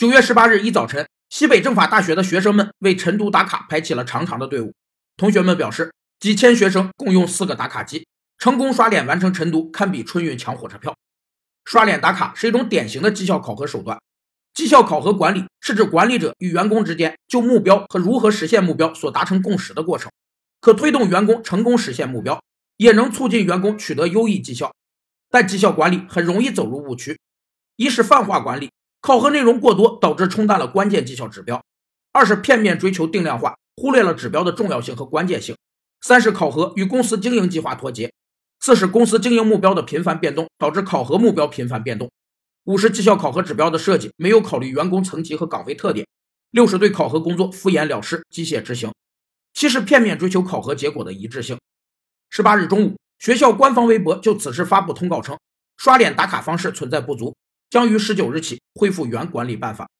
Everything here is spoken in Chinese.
九月十八日一早晨，西北政法大学的学生们为晨读打卡排起了长长的队伍。同学们表示，几千学生共用四个打卡机，成功刷脸完成晨读，堪比春运抢火车票。刷脸打卡是一种典型的绩效考核手段。绩效考核管理是指管理者与员工之间就目标和如何实现目标所达成共识的过程，可推动员工成功实现目标，也能促进员工取得优异绩效。但绩效管理很容易走入误区：一是泛化管理。考核内容过多，导致冲淡了关键绩效指标；二是片面追求定量化，忽略了指标的重要性和关键性；三是考核与公司经营计划脱节；四是公司经营目标的频繁变动，导致考核目标频繁变动；五是绩效考核指标的设计没有考虑员工层级和岗位特点；六是对考核工作敷衍了事、机械执行；七是片面追求考核结果的一致性。十八日中午，学校官方微博就此事发布通告称，刷脸打卡方式存在不足。将于十九日起恢复原管理办法。